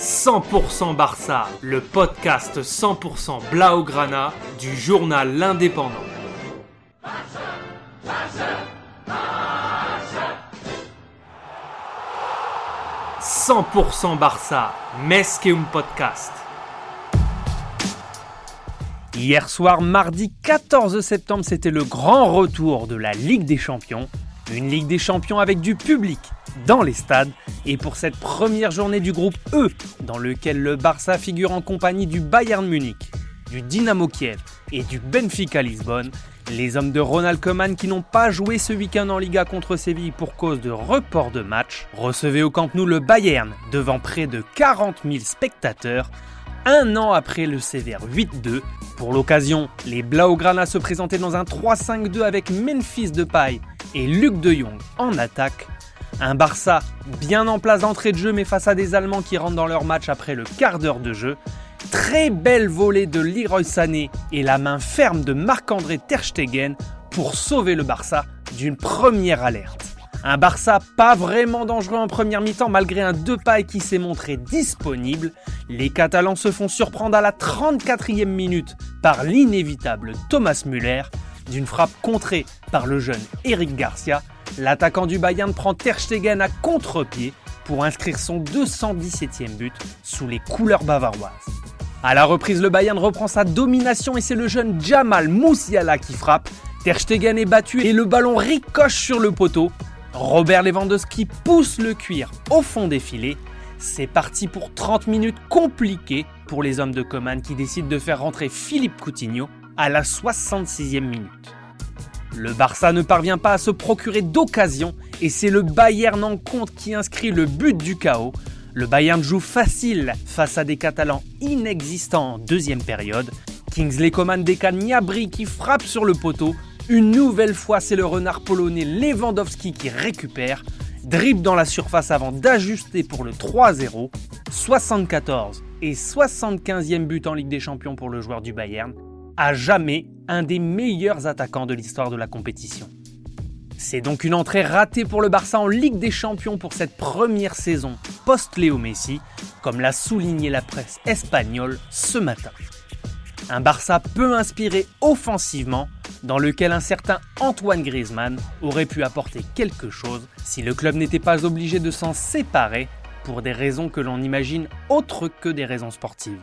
100% Barça, le podcast 100% Blaugrana du journal L'Indépendant. 100% Barça, Mesqueum Podcast. Hier soir, mardi 14 septembre, c'était le grand retour de la Ligue des Champions. Une Ligue des Champions avec du public dans les stades. Et pour cette première journée du groupe E, dans lequel le Barça figure en compagnie du Bayern Munich, du Dynamo Kiev et du Benfica Lisbonne, les hommes de Ronald Koeman qui n'ont pas joué ce week-end en Liga contre Séville pour cause de report de match, recevaient au Camp Nou le Bayern devant près de 40 000 spectateurs un an après le sévère 8-2. Pour l'occasion, les Blaugrana se présentaient dans un 3-5-2 avec Memphis Depay et Luc de Jong en attaque. Un Barça bien en place d'entrée de jeu mais face à des Allemands qui rentrent dans leur match après le quart d'heure de jeu. Très belle volée de Leroy Sané et la main ferme de Marc-André Terstegen pour sauver le Barça d'une première alerte. Un Barça pas vraiment dangereux en première mi-temps malgré un Depay qui s'est montré disponible. Les Catalans se font surprendre à la 34e minute par l'inévitable Thomas Müller. D'une frappe contrée par le jeune Eric Garcia, l'attaquant du Bayern prend Ter Stegen à contre-pied pour inscrire son 217e but sous les couleurs bavaroises. À la reprise, le Bayern reprend sa domination et c'est le jeune Jamal Moussiala qui frappe. Ter est battu et le ballon ricoche sur le poteau. Robert Lewandowski pousse le cuir au fond des filets. C'est parti pour 30 minutes compliquées pour les hommes de Coman qui décident de faire rentrer Philippe Coutinho à la 66e minute. Le Barça ne parvient pas à se procurer d'occasion et c'est le Bayern en compte qui inscrit le but du chaos. Le Bayern joue facile face à des Catalans inexistants en deuxième période. Kingsley Coman décale Niabri qui frappe sur le poteau une nouvelle fois, c'est le renard polonais Lewandowski qui récupère, dribble dans la surface avant d'ajuster pour le 3-0. 74 et 75e but en Ligue des Champions pour le joueur du Bayern, à jamais un des meilleurs attaquants de l'histoire de la compétition. C'est donc une entrée ratée pour le Barça en Ligue des Champions pour cette première saison post-Léo Messi, comme l'a souligné la presse espagnole ce matin. Un Barça peu inspiré offensivement, dans lequel un certain Antoine Griezmann aurait pu apporter quelque chose si le club n'était pas obligé de s'en séparer pour des raisons que l'on imagine autres que des raisons sportives.